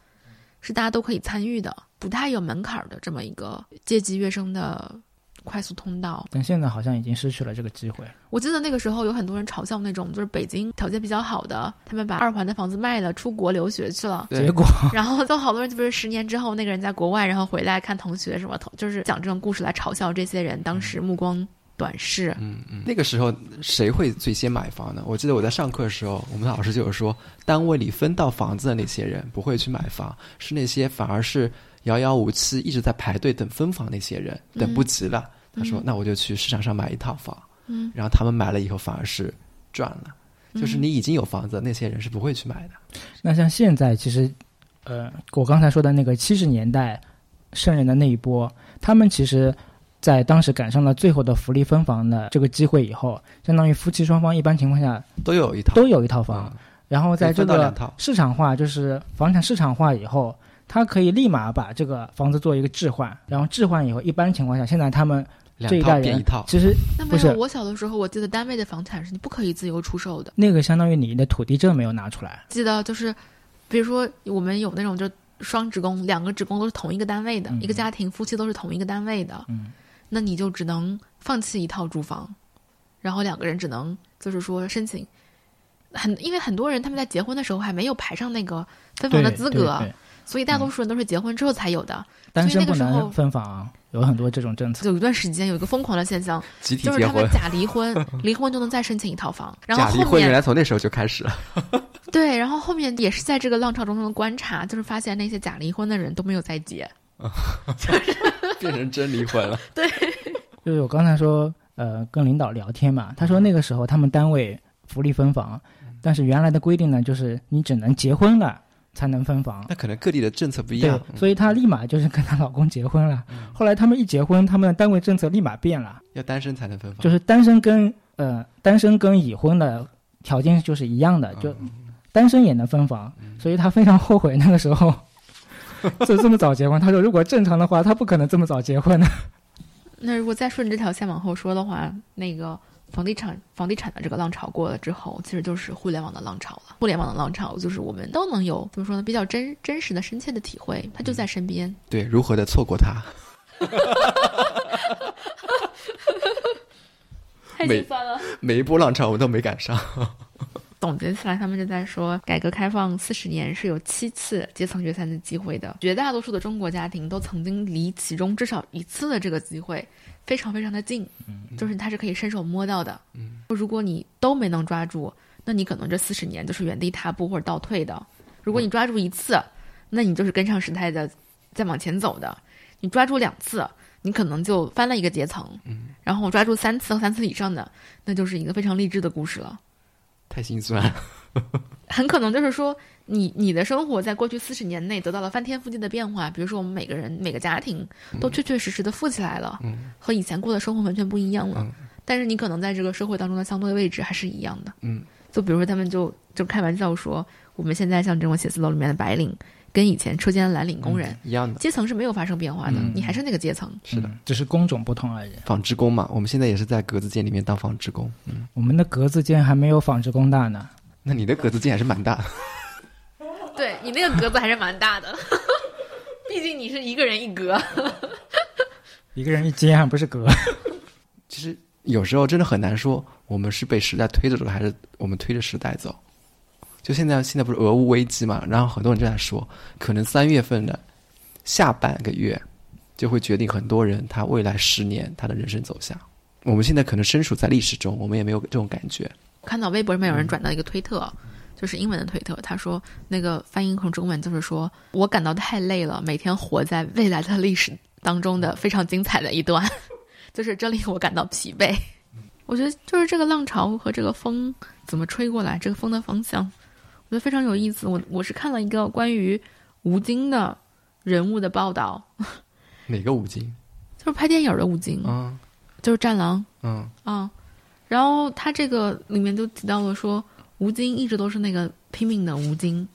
是大家都可以参与的，不太有门槛的这么一个阶级跃升的。快速通道，但现在好像已经失去了这个机会。我记得那个时候有很多人嘲笑那种，就是北京条件比较好的，他们把二环的房子卖了，出国留学去了。结果，然后都好多人，就不是十年之后那个人在国外，然后回来看同学什么，就是讲这种故事来嘲笑这些人当时目光短视。嗯嗯。那个时候谁会最先买房呢？我记得我在上课的时候，我们老师就有说，单位里分到房子的那些人不会去买房，是那些反而是。遥遥无期，一直在排队等分房那些人等不及了。他说：“那我就去市场上买一套房。”嗯，然后他们买了以后反而是赚了。就是你已经有房子，那些人是不会去买的。那像现在，其实，呃，我刚才说的那个七十年代圣人的那一波，他们其实，在当时赶上了最后的福利分房的这个机会以后，相当于夫妻双方一般情况下都有一套都有一套房。然后在这个市场化，就是房产市场化以后。他可以立马把这个房子做一个置换，然后置换以后，一般情况下，现在他们这一代人其实那没有。我小的时候，我记得单位的房产是你不可以自由出售的。那个相当于你的土地证没有拿出来。记得就是，比如说我们有那种就双职工，两个职工都是同一个单位的，一个家庭夫妻都是同一个单位的，嗯，那你就只能放弃一套住房，然后两个人只能就是说申请很，因为很多人他们在结婚的时候还没有排上那个分房的资格。所以大多数人都是结婚之后才有的，但是那个时候分房，有很多这种政策。有一段时间有一个疯狂的现象，就是他们假离婚，离婚就能再申请一套房。然后假离婚原来从那时候就开始了。对，然后后面也是在这个浪潮中的观察，就是发现那些假离婚的人都没有再结，[laughs] 就是变成真离婚了。[laughs] 对，就是我刚才说，呃，跟领导聊天嘛，他说那个时候他们单位福利分房，但是原来的规定呢，就是你只能结婚了。才能分房，那可能各地的政策不一样，所以她立马就是跟她老公结婚了。后来他们一结婚，他们的单位政策立马变了，要单身才能分房，就是单身跟呃单身跟已婚的条件就是一样的，就单身也能分房。所以她非常后悔那个时候 [laughs] 就这么早结婚。他说如果正常的话，他不可能这么早结婚的。那如果再顺着这条线往后说的话，那个房地产房地产的这个浪潮过了之后，其实就是互联网的浪潮了。互联网的浪潮就是我们都能有怎么说呢？比较真真实的、深切的体会，它就在身边。对，如何的错过它？[laughs] 太心酸了。每一波浪潮我都没赶上。总结起来，他们就在说，改革开放四十年是有七次阶层决赛的机会的，绝大多数的中国家庭都曾经离其中至少一次的这个机会非常非常的近，就是它是可以伸手摸到的。如果你都没能抓住，那你可能这四十年就是原地踏步或者倒退的；如果你抓住一次，那你就是跟上时代的再往前走的；你抓住两次，你可能就翻了一个阶层；然后抓住三次和三次以上的，那就是一个非常励志的故事了。太心酸，[laughs] 很可能就是说，你你的生活在过去四十年内得到了翻天覆地的变化。比如说，我们每个人每个家庭都确确实实的富起来了，和以前过的生活完全不一样了。但是你可能在这个社会当中的相对位置还是一样的。嗯，就比如说，他们就就开玩笑说，我们现在像这种写字楼里面的白领。跟以前车间的蓝领工人一样的阶层是没有发生变化的，你还是那个阶层。是的，只是工种不同而已。纺织工嘛，我们现在也是在格子间里面当纺织工。嗯，我们的格子间还没有纺织工大呢。那你的格子间还是蛮大。对你那个格子还是蛮大的，[laughs] 毕竟你是一个人一格。[laughs] 一个人一间还不是格。其实有时候真的很难说，我们是被时代推着走，还是我们推着时代走。就现在，现在不是俄乌危机嘛？然后很多人就在说，可能三月份的下半个月就会决定很多人他未来十年他的人生走向。我们现在可能身处在历史中，我们也没有这种感觉。看到微博上面有人转到一个推特，就是英文的推特，他说那个翻译成中文就是说我感到太累了，每天活在未来的历史当中的非常精彩的一段，[laughs] 就是这令我感到疲惫。[laughs] 我觉得就是这个浪潮和这个风怎么吹过来，这个风的方向。觉得非常有意思。我我是看了一个关于吴京的人物的报道。[laughs] 哪个吴京？就是拍电影的吴京。嗯，就是《战狼》。嗯啊，然后他这个里面就提到了说，吴京一直都是那个拼命的吴京，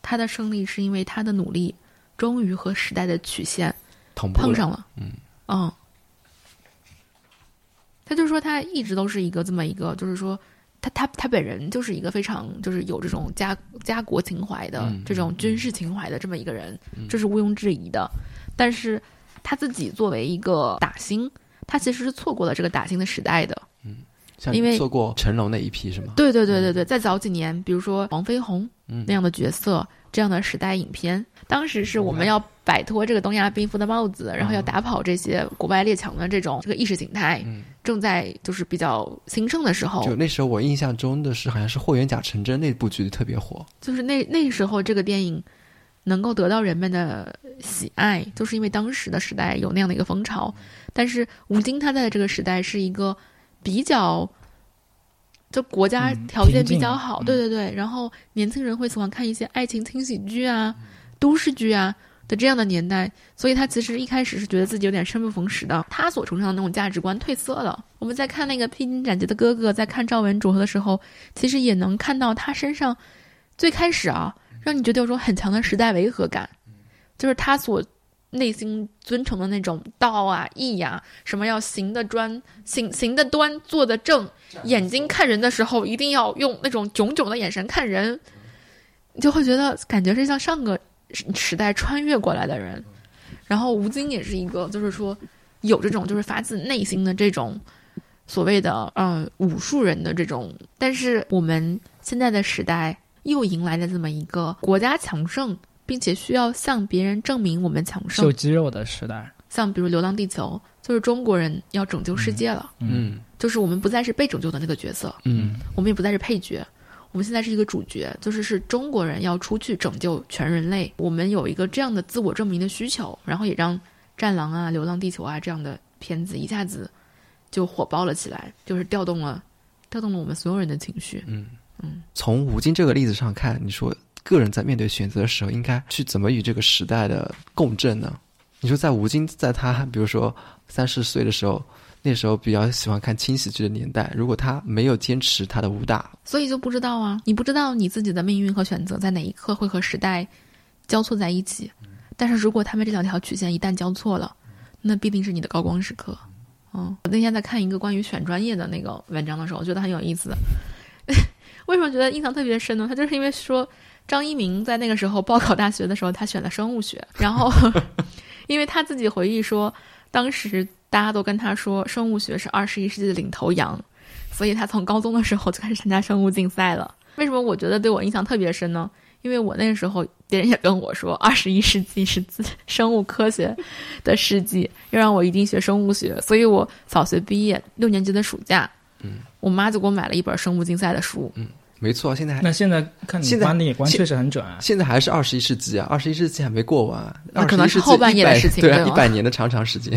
他的胜利是因为他的努力，终于和时代的曲线碰上了。嗯嗯，他就说他一直都是一个这么一个，就是说。他他他本人就是一个非常就是有这种家家国情怀的这种军事情怀的这么一个人，这是毋庸置疑的。但是他自己作为一个打星，他其实是错过了这个打星的时代的。嗯，因为做过成龙那一批是吗？对对对对对，在早几年，比如说黄飞鸿那样的角色，这样的时代影片，当时是我们要。摆脱这个东亚病夫的帽子，然后要打跑这些国外列强的这种这个意识形态，正在就是比较兴盛的时候。就那时候，我印象中的是，好像是霍元甲成真那部剧特别火。就是那那时候，这个电影能够得到人们的喜爱，就是因为当时的时代有那样的一个风潮。但是吴京他在的这个时代是一个比较，就国家条件比较好，对对对。然后年轻人会喜欢看一些爱情轻喜剧啊、都市剧啊。的这样的年代，所以他其实一开始是觉得自己有点生不逢时的，他所崇尚的那种价值观褪色了。我们在看那个披荆斩棘的哥哥，在看赵文卓的时候，其实也能看到他身上最开始啊，让你觉得有种很强的时代违和感，就是他所内心尊崇的那种道啊义呀，什么要行的专行行的端坐的正，眼睛看人的时候一定要用那种炯炯的眼神看人，你就会觉得感觉是像上个。时代穿越过来的人，然后吴京也是一个，就是说有这种就是发自内心的这种所谓的呃武术人的这种，但是我们现在的时代又迎来了这么一个国家强盛，并且需要向别人证明我们强盛、秀肌肉的时代。像比如《流浪地球》，就是中国人要拯救世界了，嗯，就是我们不再是被拯救的那个角色，嗯，我们也不再是配角。我们现在是一个主角，就是是中国人要出去拯救全人类。我们有一个这样的自我证明的需求，然后也让《战狼》啊、《流浪地球》啊这样的片子一下子就火爆了起来，就是调动了调动了我们所有人的情绪。嗯嗯。从吴京这个例子上看，你说个人在面对选择的时候，应该去怎么与这个时代的共振呢？你说在吴京在他比如说三十岁的时候。那时候比较喜欢看轻喜剧的年代，如果他没有坚持他的武打，所以就不知道啊，你不知道你自己的命运和选择在哪一刻会和时代交错在一起。但是如果他们这两条曲线一旦交错了，那必定是你的高光时刻。嗯，我那天在看一个关于选专业的那个文章的时候，我觉得很有意思。[laughs] 为什么觉得印象特别深呢？他就是因为说张一鸣在那个时候报考大学的时候，他选了生物学，然后 [laughs] 因为他自己回忆说，当时大家都跟他说生物学是二十一世纪的领头羊，所以他从高中的时候就开始参加生物竞赛了。为什么我觉得对我印象特别深呢？因为我那个时候别人也跟我说，二十一世纪是自 [laughs] 生物科学的世纪，要让我一定学生物学，所以我小学毕业六年级的暑假，嗯，我妈就给我买了一本生物竞赛的书，嗯。没错，现在还那现在看你观的眼光确实很准啊。现在还是二十一世纪啊，二十一世纪还没过完，那可能是后半夜的事情，对，一百年的长长时间。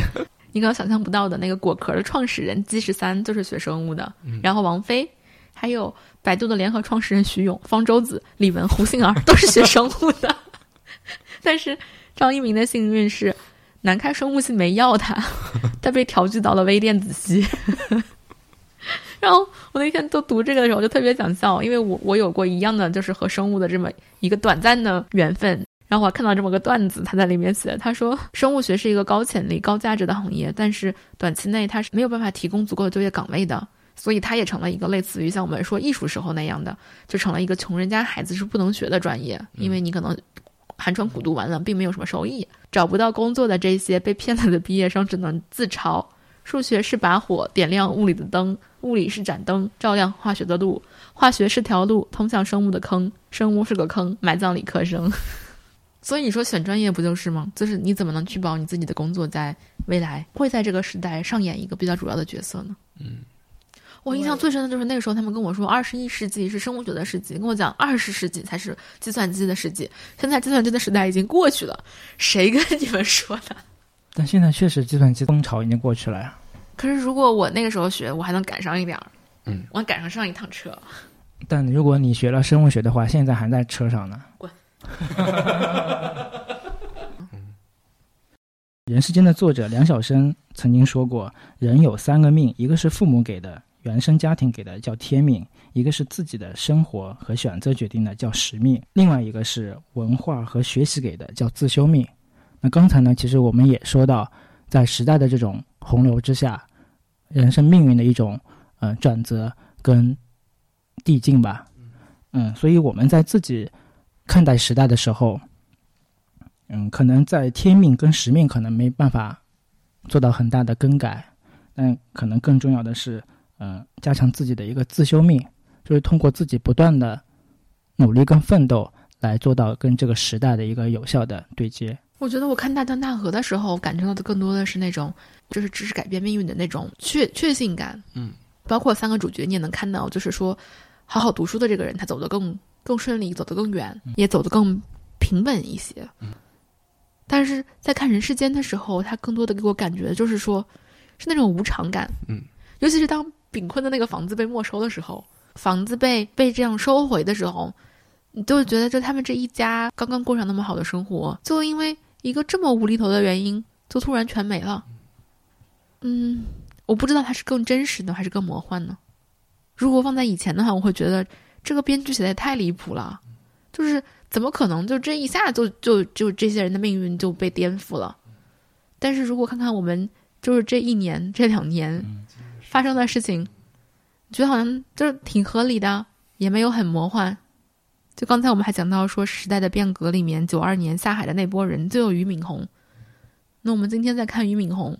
你可能想象不到的，那个果壳的创始人姬十三就是学生物的，然后王菲，还有百度的联合创始人徐勇、方舟子、李文、胡杏儿都是学生物的。[laughs] 但是张一鸣的幸运是，南开生物系没要他，[laughs] 他被调剂到了微电子系。[laughs] 然后我那天都读这个的时候，就特别想笑，因为我我有过一样的，就是和生物的这么一个短暂的缘分。然后我看到这么个段子，他在里面写，他说生物学是一个高潜力、高价值的行业，但是短期内它是没有办法提供足够的就业岗位的，所以它也成了一个类似于像我们说艺术时候那样的，就成了一个穷人家孩子是不能学的专业，因为你可能寒窗苦读完了，并没有什么收益，找不到工作的这些被骗了的毕业生只能自嘲。数学是把火点亮物理的灯，物理是盏灯照亮化学的路，化学是条路通向生物的坑，生物是个坑埋葬理科生。所以你说选专业不就是吗？就是你怎么能确保你自己的工作在未来会在这个时代上演一个比较主要的角色呢？嗯，我印象最深的就是那个时候他们跟我说，二十一世纪是生物学的世纪，跟我讲二十世纪才是计算机的世纪。现在计算机的时代已经过去了，谁跟你们说的？但现在确实计算机风潮已经过去了呀。可是如果我那个时候学，我还能赶上一点儿。嗯，我赶上上一趟车。但如果你学了生物学的话，现在还在车上呢。滚。[laughs] 人世间的作者梁晓声曾经说过：“人有三个命，一个是父母给的，原生家庭给的，叫天命；一个是自己的生活和选择决定的，叫使命；另外一个是文化和学习给的，叫自修命。”那刚才呢，其实我们也说到，在时代的这种洪流之下，人生命运的一种呃转折跟递进吧，嗯，所以我们在自己看待时代的时候，嗯，可能在天命跟使命可能没办法做到很大的更改，但可能更重要的是，嗯，加强自己的一个自修命，就是通过自己不断的努力跟奋斗，来做到跟这个时代的一个有效的对接。我觉得我看大江大河的时候，感受到的更多的是那种，就是知识改变命运的那种确确信感。嗯，包括三个主角，你也能看到，就是说，好好读书的这个人，他走得更更顺利，走得更远，也走得更平稳一些。嗯，但是在看人世间的时候，他更多的给我感觉就是说，是那种无常感。嗯，尤其是当炳坤的那个房子被没收的时候，房子被被这样收回的时候，你就觉得，就他们这一家刚刚过上那么好的生活，就因为。一个这么无厘头的原因，就突然全没了。嗯，我不知道它是更真实呢，还是更魔幻呢？如果放在以前的话，我会觉得这个编剧写的也太离谱了。就是怎么可能就这一下就就就这些人的命运就被颠覆了？但是如果看看我们就是这一年这两年发生的事情，觉得好像就是挺合理的，也没有很魔幻。就刚才我们还讲到说时代的变革里面，九二年下海的那波人就有俞敏洪。那我们今天再看俞敏洪，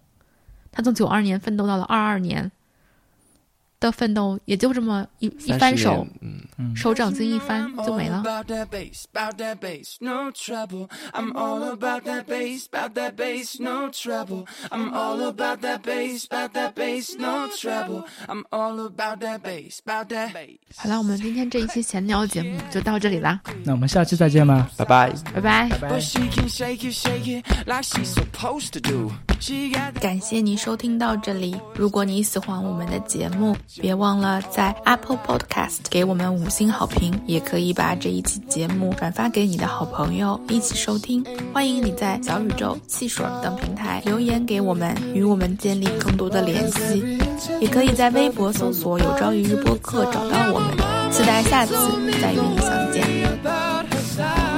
他从九二年奋斗到了二二年。的奋斗也就这么一一翻手，手掌心一翻就没了。好了，我们今天这一期闲聊节目就到这里啦。那我们下期再见吧，拜拜，拜拜，拜拜。感谢你收听到这里。如果你喜欢我们的节目，别忘了在 Apple Podcast 给我们五星好评，也可以把这一期节目转发给你的好朋友一起收听。欢迎你在小宇宙、汽水等平台留言给我们，与我们建立更多的联系。也可以在微博搜索“有朝一日播客”找到我们。期待下次再与你相见。